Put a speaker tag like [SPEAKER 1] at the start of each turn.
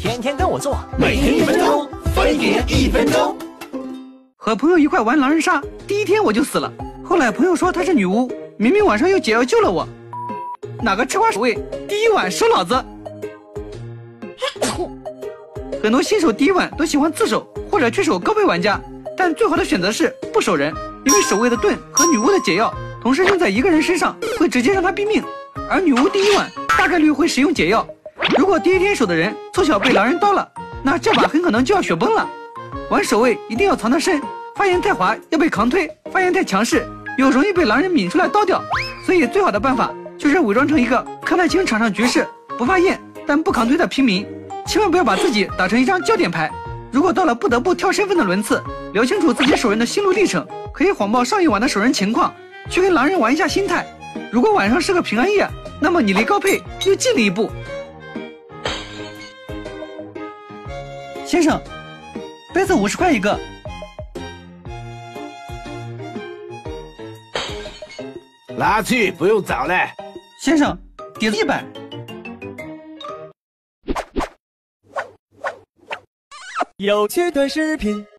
[SPEAKER 1] 天天跟我做，
[SPEAKER 2] 每天一分钟，分别一分钟。
[SPEAKER 3] 和朋友一块玩狼人杀，第一天我就死了。后来朋友说她是女巫，明明晚上有解药救了我。哪个吃瓜守卫？第一晚收老子！很多新手第一晚都喜欢自首或者去守高配玩家，但最好的选择是不守人，因为守卫的盾和女巫的解药同时用在一个人身上，会直接让他毙命。而女巫第一晚大概率会使用解药，如如果第一天守的人凑巧被狼人刀了，那这把很可能就要雪崩了。玩守卫一定要藏得深，发言太滑要被扛推，发言太强势又容易被狼人抿出来刀掉，所以最好的办法。就是伪装成一个看得清场上局势、不发言但不扛推的平民，千万不要把自己打成一张焦点牌。如果到了不得不挑身份的轮次，聊清楚自己守人的心路历程，可以谎报上一晚的守人情况，去跟狼人玩一下心态。如果晚上是个平安夜，那么你离高配又近了一步。先生，杯子五十块一个。
[SPEAKER 2] 拿去，不用找了。
[SPEAKER 3] 先生，碟子一百。
[SPEAKER 1] 有趣的视频。